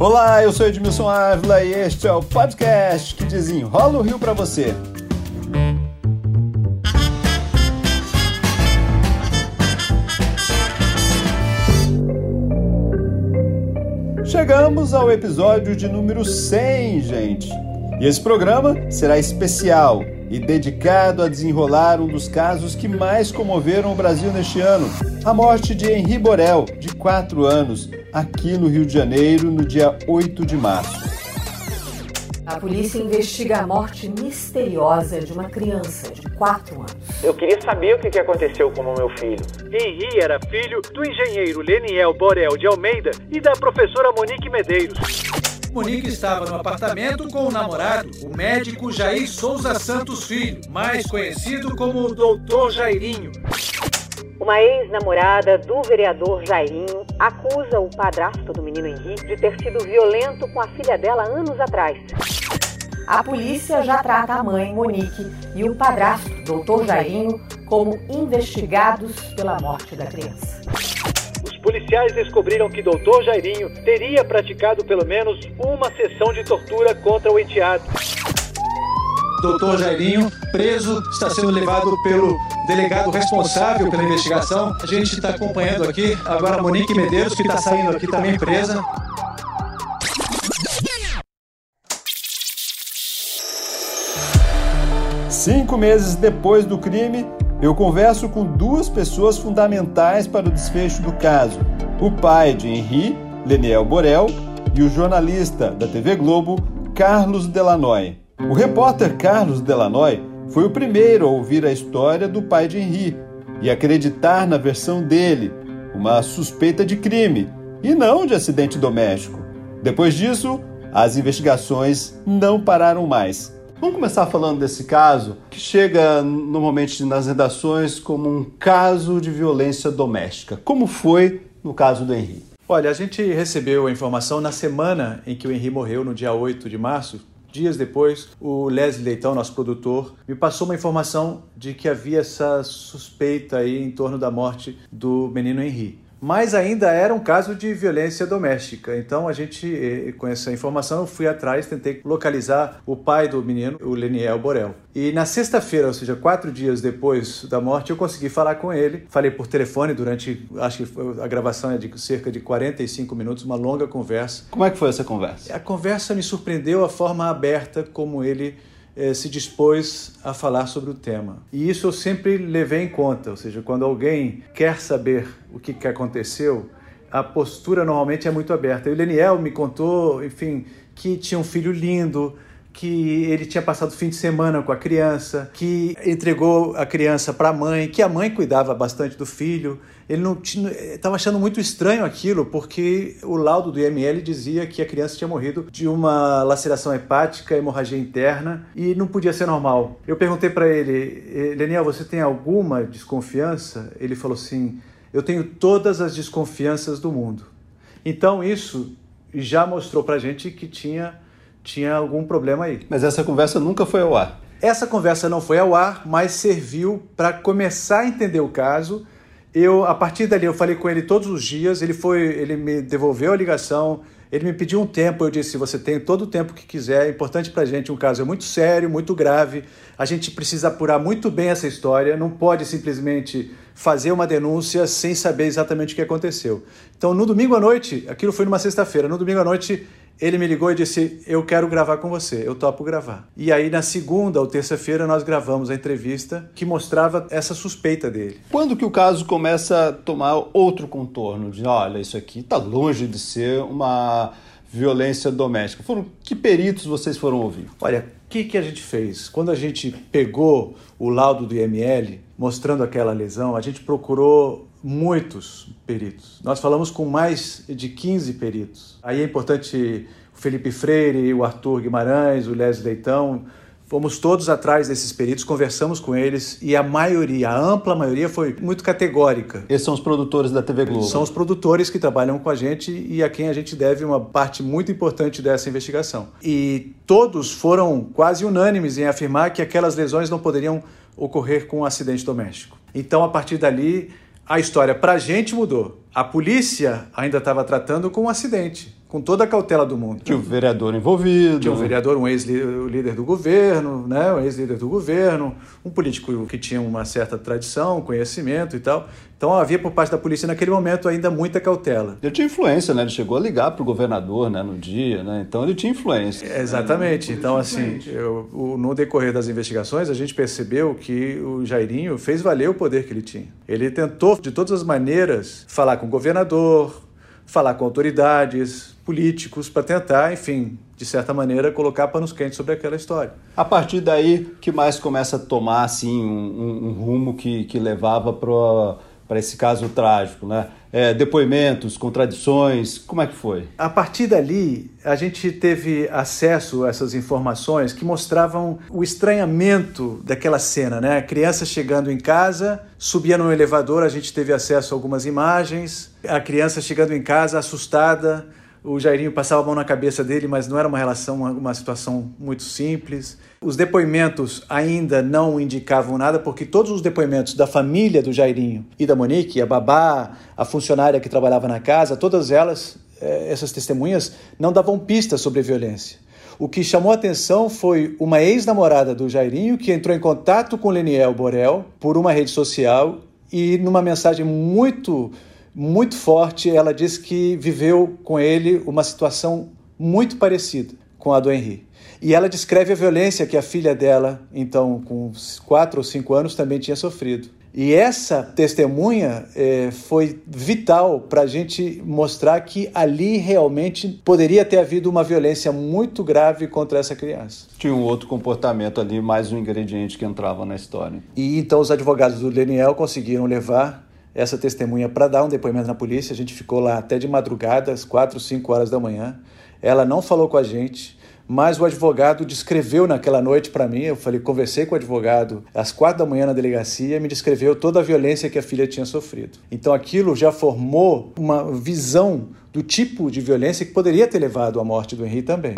Olá, eu sou Edmilson Ávila e este é o podcast que desenrola o Rio para você. Chegamos ao episódio de número 100, gente. E esse programa será especial e dedicado a desenrolar um dos casos que mais comoveram o Brasil neste ano: a morte de Henri Borel, de 4 anos, aqui no Rio de Janeiro, no dia 8 de março. A polícia investiga a morte misteriosa de uma criança de 4 anos. Eu queria saber o que aconteceu com o meu filho. Henri era filho do engenheiro Leniel Borel de Almeida e da professora Monique Medeiros. Monique estava no apartamento com o namorado, o médico Jair Souza Santos Filho, mais conhecido como o Doutor Jairinho. Uma ex-namorada do vereador Jairinho acusa o padrasto do menino Henrique de ter sido violento com a filha dela anos atrás. A polícia já trata a mãe, Monique, e o padrasto, Doutor Jairinho, como investigados pela morte da criança. Policiais descobriram que Doutor Jairinho teria praticado pelo menos uma sessão de tortura contra o enteado. Doutor Jairinho, preso, está sendo levado pelo delegado responsável pela investigação. A gente está acompanhando aqui agora a Monique Medeiros, que está saindo aqui também presa. Cinco meses depois do crime, eu converso com duas pessoas fundamentais para o desfecho do caso: o pai de Henri, Leniel Borel, e o jornalista da TV Globo, Carlos Delanoy. O repórter Carlos Delanoy foi o primeiro a ouvir a história do pai de Henri e acreditar na versão dele, uma suspeita de crime e não de acidente doméstico. Depois disso, as investigações não pararam mais. Vamos começar falando desse caso, que chega normalmente nas redações como um caso de violência doméstica. Como foi no caso do Henri? Olha, a gente recebeu a informação na semana em que o Henri morreu, no dia 8 de março. Dias depois, o Leslie Leitão, nosso produtor, me passou uma informação de que havia essa suspeita aí em torno da morte do menino Henri mas ainda era um caso de violência doméstica. Então a gente, com essa informação, eu fui atrás, tentei localizar o pai do menino, o Leniel Borel. E na sexta-feira, ou seja, quatro dias depois da morte, eu consegui falar com ele. Falei por telefone durante, acho que a gravação é de cerca de 45 minutos, uma longa conversa. Como é que foi essa conversa? A conversa me surpreendeu a forma aberta como ele eh, se dispôs a falar sobre o tema. E isso eu sempre levei em conta, ou seja, quando alguém quer saber o que, que aconteceu, a postura normalmente é muito aberta. E o Leniel me contou, enfim, que tinha um filho lindo, que ele tinha passado o fim de semana com a criança, que entregou a criança para a mãe, que a mãe cuidava bastante do filho. Ele não estava achando muito estranho aquilo, porque o laudo do IML dizia que a criança tinha morrido de uma laceração hepática, hemorragia interna e não podia ser normal. Eu perguntei para ele, Leniel, você tem alguma desconfiança? Ele falou assim: eu tenho todas as desconfianças do mundo. Então isso já mostrou para gente que tinha tinha algum problema aí. Mas essa conversa nunca foi ao ar. Essa conversa não foi ao ar, mas serviu para começar a entender o caso. Eu, a partir dali, eu falei com ele todos os dias. Ele foi, ele me devolveu a ligação. Ele me pediu um tempo. Eu disse: você tem todo o tempo que quiser. É importante para a gente. Um caso é muito sério, muito grave. A gente precisa apurar muito bem essa história. Não pode simplesmente fazer uma denúncia sem saber exatamente o que aconteceu. Então, no domingo à noite, aquilo foi numa sexta-feira. No domingo à noite, ele me ligou e disse: Eu quero gravar com você, eu topo gravar. E aí, na segunda ou terça-feira, nós gravamos a entrevista que mostrava essa suspeita dele. Quando que o caso começa a tomar outro contorno? De olha, isso aqui está longe de ser uma violência doméstica. Foram que peritos vocês foram ouvir? Olha, o que, que a gente fez? Quando a gente pegou o laudo do IML, mostrando aquela lesão, a gente procurou muitos peritos. Nós falamos com mais de 15 peritos. Aí é importante o Felipe Freire, o Arthur Guimarães, o Lésio Leitão. Fomos todos atrás desses peritos, conversamos com eles e a maioria, a ampla maioria, foi muito categórica. Esses são os produtores da TV Globo? São os produtores que trabalham com a gente e a quem a gente deve uma parte muito importante dessa investigação. E todos foram quase unânimes em afirmar que aquelas lesões não poderiam ocorrer com um acidente doméstico. Então, a partir dali, a história para a gente mudou. A polícia ainda estava tratando com um acidente. Com toda a cautela do mundo. Tinha o vereador envolvido. Tinha um vereador, um ex-líder do governo, né? um ex-líder do governo, um político que tinha uma certa tradição, conhecimento e tal. Então havia por parte da polícia naquele momento ainda muita cautela. Ele tinha influência, né? Ele chegou a ligar para o governador né, no dia, né? Então ele tinha influência. É, exatamente. Então, assim, eu, no decorrer das investigações, a gente percebeu que o Jairinho fez valer o poder que ele tinha. Ele tentou, de todas as maneiras, falar com o governador, falar com autoridades, políticos, para tentar, enfim, de certa maneira, colocar panos quentes sobre aquela história. A partir daí, que mais começa a tomar assim um, um, um rumo que, que levava para para esse caso trágico, né? É, depoimentos, contradições, como é que foi? A partir dali, a gente teve acesso a essas informações que mostravam o estranhamento daquela cena, né? A criança chegando em casa, subia no elevador, a gente teve acesso a algumas imagens, a criança chegando em casa assustada, o Jairinho passava a mão na cabeça dele, mas não era uma relação, uma situação muito simples. Os depoimentos ainda não indicavam nada, porque todos os depoimentos da família do Jairinho e da Monique, a babá, a funcionária que trabalhava na casa, todas elas, eh, essas testemunhas, não davam pistas sobre violência. O que chamou a atenção foi uma ex-namorada do Jairinho que entrou em contato com Leniel Borel por uma rede social e numa mensagem muito muito forte, ela disse que viveu com ele uma situação muito parecida com a do Henri. E ela descreve a violência que a filha dela, então com quatro ou cinco anos, também tinha sofrido. E essa testemunha é, foi vital para a gente mostrar que ali realmente poderia ter havido uma violência muito grave contra essa criança. Tinha um outro comportamento ali, mais um ingrediente que entrava na história. E então os advogados do Daniel conseguiram levar essa testemunha para dar um depoimento na polícia. A gente ficou lá até de madrugada, às 4, 5 horas da manhã. Ela não falou com a gente, mas o advogado descreveu naquela noite para mim. Eu falei, conversei com o advogado às quatro da manhã na delegacia, me descreveu toda a violência que a filha tinha sofrido. Então aquilo já formou uma visão do tipo de violência que poderia ter levado à morte do Henrique também.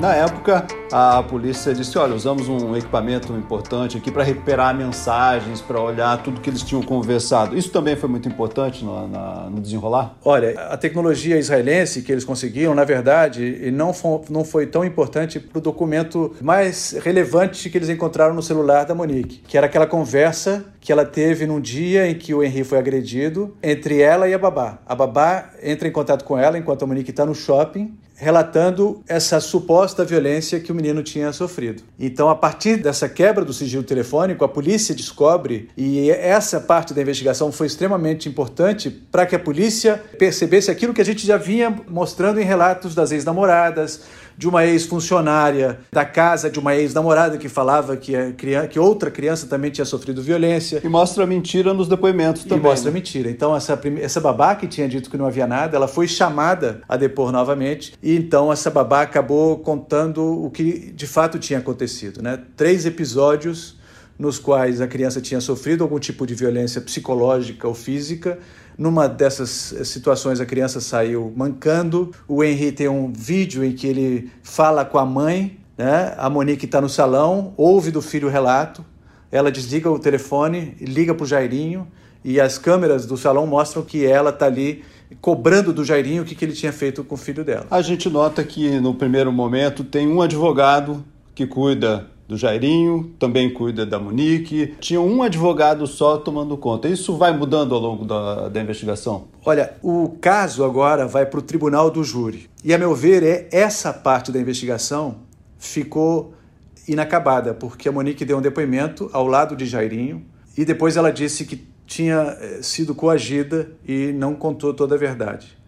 Na época, a polícia disse: olha, usamos um equipamento importante aqui para recuperar mensagens, para olhar tudo que eles tinham conversado. Isso também foi muito importante no, na, no desenrolar? Olha, a tecnologia israelense que eles conseguiram, na verdade, não foi, não foi tão importante para o documento mais relevante que eles encontraram no celular da Monique, que era aquela conversa que ela teve num dia em que o Henri foi agredido entre ela e a babá. A babá entra em contato com ela enquanto a Monique está no shopping relatando essa suposta violência que o menino tinha sofrido. Então, a partir dessa quebra do sigilo telefônico, a polícia descobre, e essa parte da investigação foi extremamente importante para que a polícia percebesse aquilo que a gente já vinha mostrando em relatos das ex-namoradas, de uma ex-funcionária da casa de uma ex-namorada que falava que, a, que outra criança também tinha sofrido violência. E mostra mentira nos depoimentos também. E mostra né? mentira. Então, essa, essa babá que tinha dito que não havia nada, ela foi chamada a depor novamente. E então, essa babá acabou contando o que de fato tinha acontecido. Né? Três episódios nos quais a criança tinha sofrido algum tipo de violência psicológica ou física numa dessas eh, situações, a criança saiu mancando. O Henry tem um vídeo em que ele fala com a mãe, né? A Monique está no salão, ouve do filho o relato. Ela desliga o telefone, liga para o Jairinho e as câmeras do salão mostram que ela está ali cobrando do Jairinho o que, que ele tinha feito com o filho dela. A gente nota que no primeiro momento tem um advogado que cuida do Jairinho, também cuida da Monique. Tinha um advogado só tomando conta. Isso vai mudando ao longo da, da investigação? Olha, o caso agora vai para o tribunal do júri. E, a meu ver, é essa parte da investigação ficou inacabada, porque a Monique deu um depoimento ao lado de Jairinho e depois ela disse que tinha eh, sido coagida e não contou toda a verdade.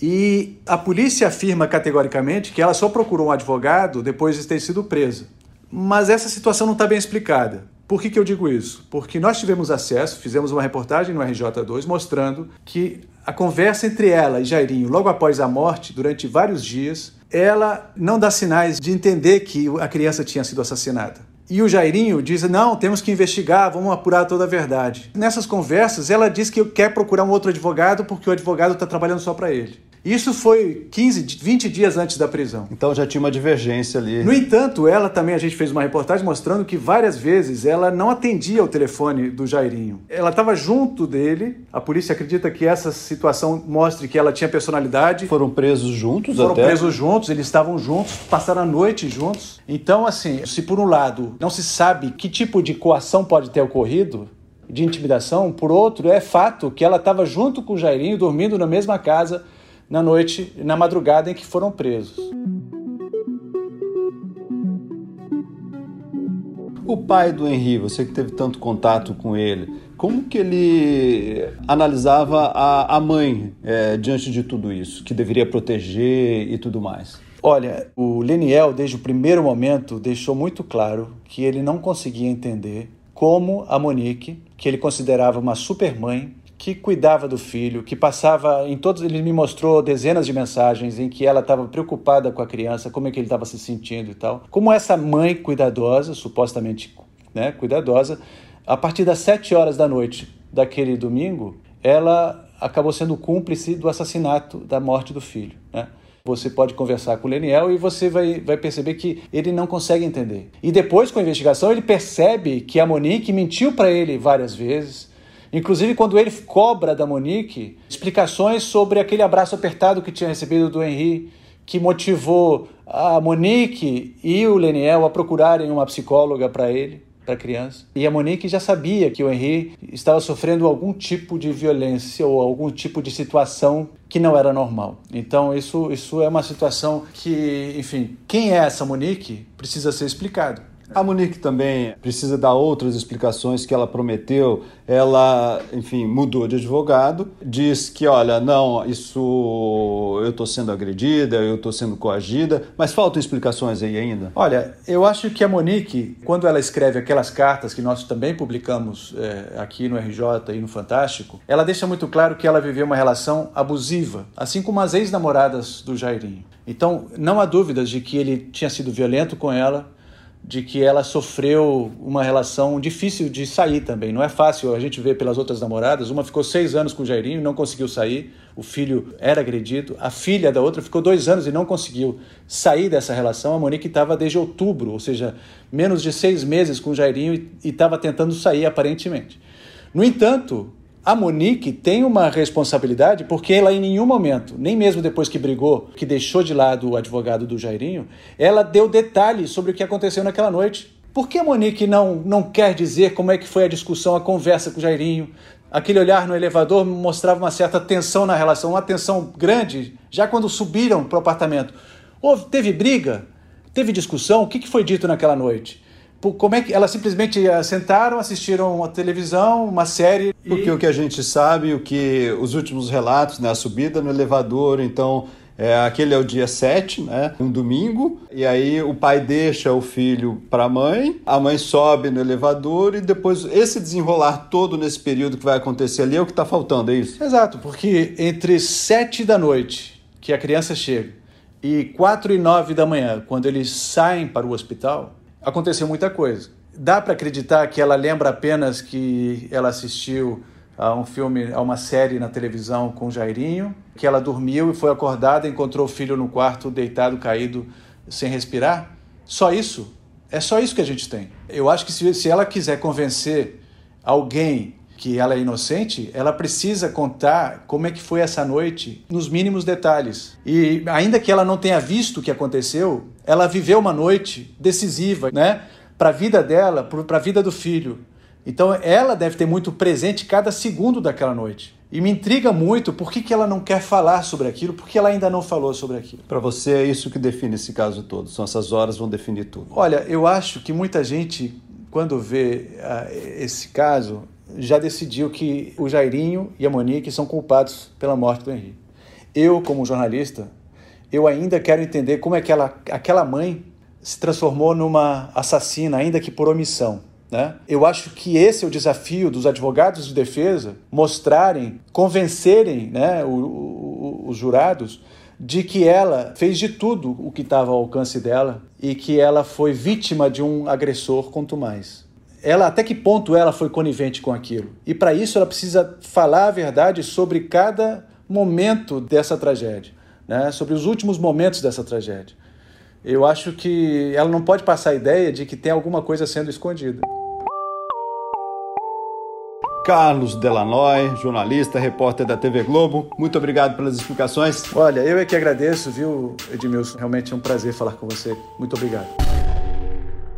E a polícia afirma categoricamente que ela só procurou um advogado depois de ter sido presa. Mas essa situação não está bem explicada. Por que, que eu digo isso? Porque nós tivemos acesso, fizemos uma reportagem no RJ2 mostrando que a conversa entre ela e Jairinho, logo após a morte, durante vários dias, ela não dá sinais de entender que a criança tinha sido assassinada. E o Jairinho diz: não, temos que investigar, vamos apurar toda a verdade. Nessas conversas, ela diz que quer procurar um outro advogado porque o advogado está trabalhando só para ele. Isso foi 15, 20 dias antes da prisão. Então já tinha uma divergência ali. No entanto, ela também, a gente fez uma reportagem mostrando que várias vezes ela não atendia o telefone do Jairinho. Ela estava junto dele, a polícia acredita que essa situação mostre que ela tinha personalidade. Foram presos juntos Foram até? presos juntos, eles estavam juntos, passaram a noite juntos. Então, assim, se por um lado não se sabe que tipo de coação pode ter ocorrido, de intimidação, por outro, é fato que ela estava junto com o Jairinho, dormindo na mesma casa na noite, na madrugada em que foram presos. O pai do Henri, você que teve tanto contato com ele, como que ele analisava a, a mãe é, diante de tudo isso, que deveria proteger e tudo mais? Olha, o Leniel, desde o primeiro momento, deixou muito claro que ele não conseguia entender como a Monique, que ele considerava uma super mãe, que cuidava do filho, que passava em todos. Ele me mostrou dezenas de mensagens em que ela estava preocupada com a criança, como é que ele estava se sentindo e tal. Como essa mãe cuidadosa, supostamente né, cuidadosa, a partir das sete horas da noite daquele domingo, ela acabou sendo cúmplice do assassinato, da morte do filho. Né? Você pode conversar com o Leniel e você vai, vai perceber que ele não consegue entender. E depois, com a investigação, ele percebe que a Monique mentiu para ele várias vezes. Inclusive, quando ele cobra da Monique explicações sobre aquele abraço apertado que tinha recebido do Henri, que motivou a Monique e o Leniel a procurarem uma psicóloga para ele para a criança. E a Monique já sabia que o Henri estava sofrendo algum tipo de violência ou algum tipo de situação que não era normal. Então isso, isso é uma situação que, enfim, quem é essa Monique precisa ser explicado. A Monique também precisa dar outras explicações que ela prometeu. Ela, enfim, mudou de advogado, diz que, olha, não, isso eu estou sendo agredida, eu estou sendo coagida, mas faltam explicações aí ainda? Olha, eu acho que a Monique, quando ela escreve aquelas cartas que nós também publicamos é, aqui no RJ e no Fantástico, ela deixa muito claro que ela viveu uma relação abusiva, assim como as ex-namoradas do Jairinho. Então, não há dúvidas de que ele tinha sido violento com ela, de que ela sofreu uma relação difícil de sair também. Não é fácil, a gente vê pelas outras namoradas. Uma ficou seis anos com o Jairinho e não conseguiu sair, o filho era agredido. A filha da outra ficou dois anos e não conseguiu sair dessa relação. A Monique estava desde outubro, ou seja, menos de seis meses com o Jairinho e estava tentando sair aparentemente. No entanto, a Monique tem uma responsabilidade porque ela em nenhum momento, nem mesmo depois que brigou, que deixou de lado o advogado do Jairinho, ela deu detalhes sobre o que aconteceu naquela noite. Por que a Monique não, não quer dizer como é que foi a discussão, a conversa com o Jairinho? Aquele olhar no elevador mostrava uma certa tensão na relação, uma tensão grande, já quando subiram para o apartamento. Houve, teve briga? Teve discussão? O que, que foi dito naquela noite? Como é que elas simplesmente eh, sentaram, assistiram uma televisão, uma série. Porque e... o que a gente sabe, o que os últimos relatos, né, a subida no elevador, então é, aquele é o dia 7, né? Um domingo. E aí o pai deixa o filho para a mãe, a mãe sobe no elevador e depois esse desenrolar todo nesse período que vai acontecer ali é o que está faltando, é isso? Exato, porque entre 7 da noite, que a criança chega, e 4 e 9 da manhã, quando eles saem para o hospital, aconteceu muita coisa. Dá para acreditar que ela lembra apenas que ela assistiu a um filme, a uma série na televisão com Jairinho, que ela dormiu e foi acordada, encontrou o filho no quarto deitado, caído, sem respirar? Só isso? É só isso que a gente tem. Eu acho que se, se ela quiser convencer alguém que ela é inocente, ela precisa contar como é que foi essa noite nos mínimos detalhes. E ainda que ela não tenha visto o que aconteceu, ela viveu uma noite decisiva, né, para a vida dela, para a vida do filho. Então ela deve ter muito presente cada segundo daquela noite. E me intriga muito por que, que ela não quer falar sobre aquilo, porque ela ainda não falou sobre aquilo. Para você é isso que define esse caso todo, são essas horas vão definir tudo. Olha, eu acho que muita gente, quando vê uh, esse caso, já decidiu que o Jairinho e a Monique são culpados pela morte do Henrique. Eu, como jornalista, eu ainda quero entender como é que ela, aquela mãe se transformou numa assassina, ainda que por omissão. Né? Eu acho que esse é o desafio dos advogados de defesa mostrarem, convencerem né, o, o, os jurados de que ela fez de tudo o que estava ao alcance dela e que ela foi vítima de um agressor, quanto mais ela até que ponto ela foi conivente com aquilo. E para isso ela precisa falar a verdade sobre cada momento dessa tragédia. Né, sobre os últimos momentos dessa tragédia. Eu acho que ela não pode passar a ideia de que tem alguma coisa sendo escondida. Carlos Delanoy, jornalista, repórter da TV Globo, muito obrigado pelas explicações. Olha, eu é que agradeço, viu, Edmilson? Realmente é um prazer falar com você. Muito obrigado.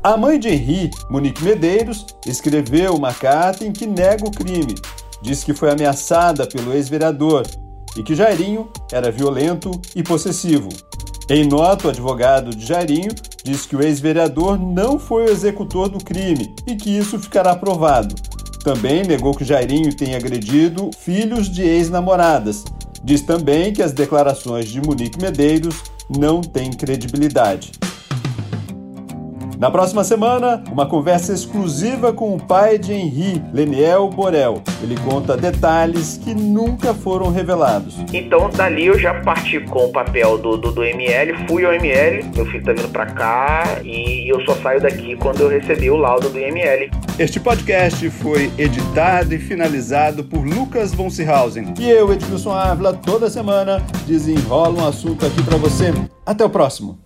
A mãe de Henri, Monique Medeiros, escreveu uma carta em que nega o crime. Diz que foi ameaçada pelo ex-vereador e que Jairinho era violento e possessivo. Em nota, o advogado de Jairinho diz que o ex-vereador não foi o executor do crime e que isso ficará provado. Também negou que Jairinho tenha agredido filhos de ex-namoradas. Diz também que as declarações de Monique Medeiros não têm credibilidade. Na próxima semana, uma conversa exclusiva com o pai de Henri, Leniel Borel. Ele conta detalhes que nunca foram revelados. Então, dali eu já parti com o papel do, do, do ML, fui ao ML, meu filho tá vindo pra cá e eu só saio daqui quando eu recebi o laudo do ML. Este podcast foi editado e finalizado por Lucas von Seehausen. E eu, Edilson Ávila, toda semana desenrola um assunto aqui para você. Até o próximo.